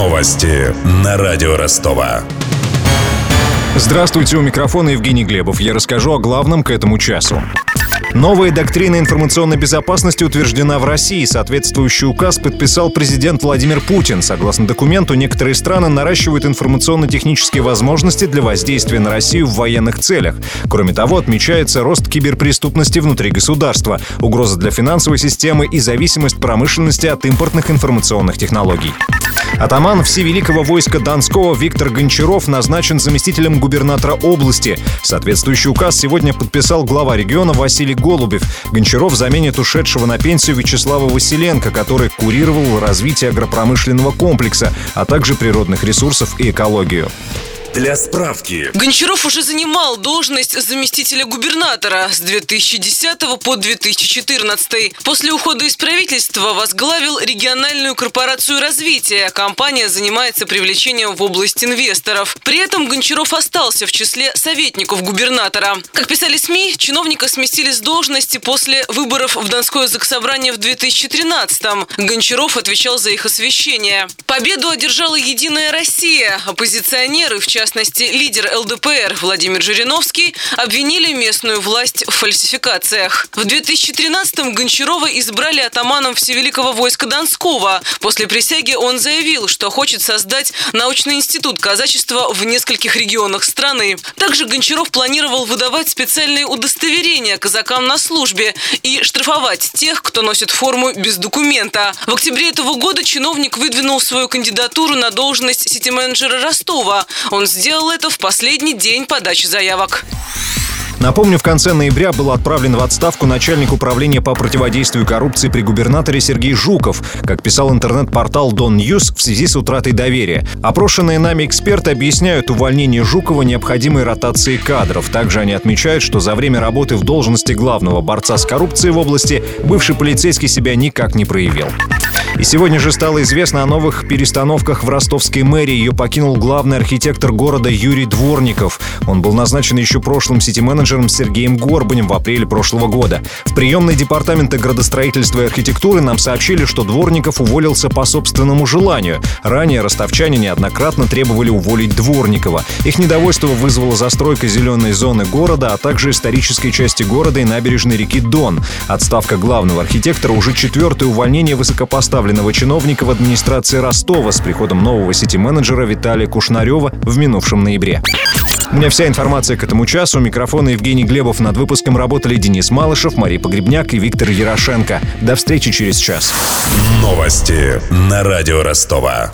Новости на радио Ростова. Здравствуйте, у микрофона Евгений Глебов. Я расскажу о главном к этому часу. Новая доктрина информационной безопасности утверждена в России. Соответствующий указ подписал президент Владимир Путин. Согласно документу, некоторые страны наращивают информационно-технические возможности для воздействия на Россию в военных целях. Кроме того, отмечается рост киберпреступности внутри государства, угроза для финансовой системы и зависимость промышленности от импортных информационных технологий. Атаман Всевеликого войска Донского Виктор Гончаров назначен заместителем губернатора области. Соответствующий указ сегодня подписал глава региона Василий Голубев. Гончаров заменит ушедшего на пенсию Вячеслава Василенко, который курировал развитие агропромышленного комплекса, а также природных ресурсов и экологию. Для справки. Гончаров уже занимал должность заместителя губернатора с 2010 по 2014. После ухода из правительства возглавил региональную корпорацию развития. Компания занимается привлечением в область инвесторов. При этом Гончаров остался в числе советников губернатора. Как писали СМИ, чиновника сместили с должности после выборов в Донское заксобрание в 2013 -м. Гончаров отвечал за их освещение. Победу одержала «Единая Россия». Оппозиционеры, в частности, частности, лидер ЛДПР Владимир Жириновский обвинили местную власть в фальсификациях. В 2013-м Гончарова избрали атаманом Всевеликого войска Донского. После присяги он заявил, что хочет создать научный институт казачества в нескольких регионах страны. Также Гончаров планировал выдавать специальные удостоверения казакам на службе и штрафовать тех, кто носит форму без документа. В октябре этого года чиновник выдвинул свою кандидатуру на должность сити-менеджера Ростова. Он сделал это в последний день подачи заявок. Напомню, в конце ноября был отправлен в отставку начальник управления по противодействию коррупции при губернаторе Сергей Жуков, как писал интернет-портал Don News в связи с утратой доверия. Опрошенные нами эксперты объясняют увольнение Жукова необходимой ротацией кадров. Также они отмечают, что за время работы в должности главного борца с коррупцией в области бывший полицейский себя никак не проявил. И сегодня же стало известно о новых перестановках в ростовской мэрии. Ее покинул главный архитектор города Юрий Дворников. Он был назначен еще прошлым сити-менеджером Сергеем Горбанем в апреле прошлого года. В приемной департаменты градостроительства и архитектуры нам сообщили, что Дворников уволился по собственному желанию. Ранее ростовчане неоднократно требовали уволить Дворникова. Их недовольство вызвала застройка зеленой зоны города, а также исторической части города и набережной реки Дон. Отставка главного архитектора уже четвертое увольнение высокопоставленного высокопоставленного чиновника в администрации Ростова с приходом нового сити-менеджера Виталия Кушнарева в минувшем ноябре. У меня вся информация к этому часу. У микрофона Евгений Глебов. Над выпуском работали Денис Малышев, Мария Погребняк и Виктор Ярошенко. До встречи через час. Новости на радио Ростова.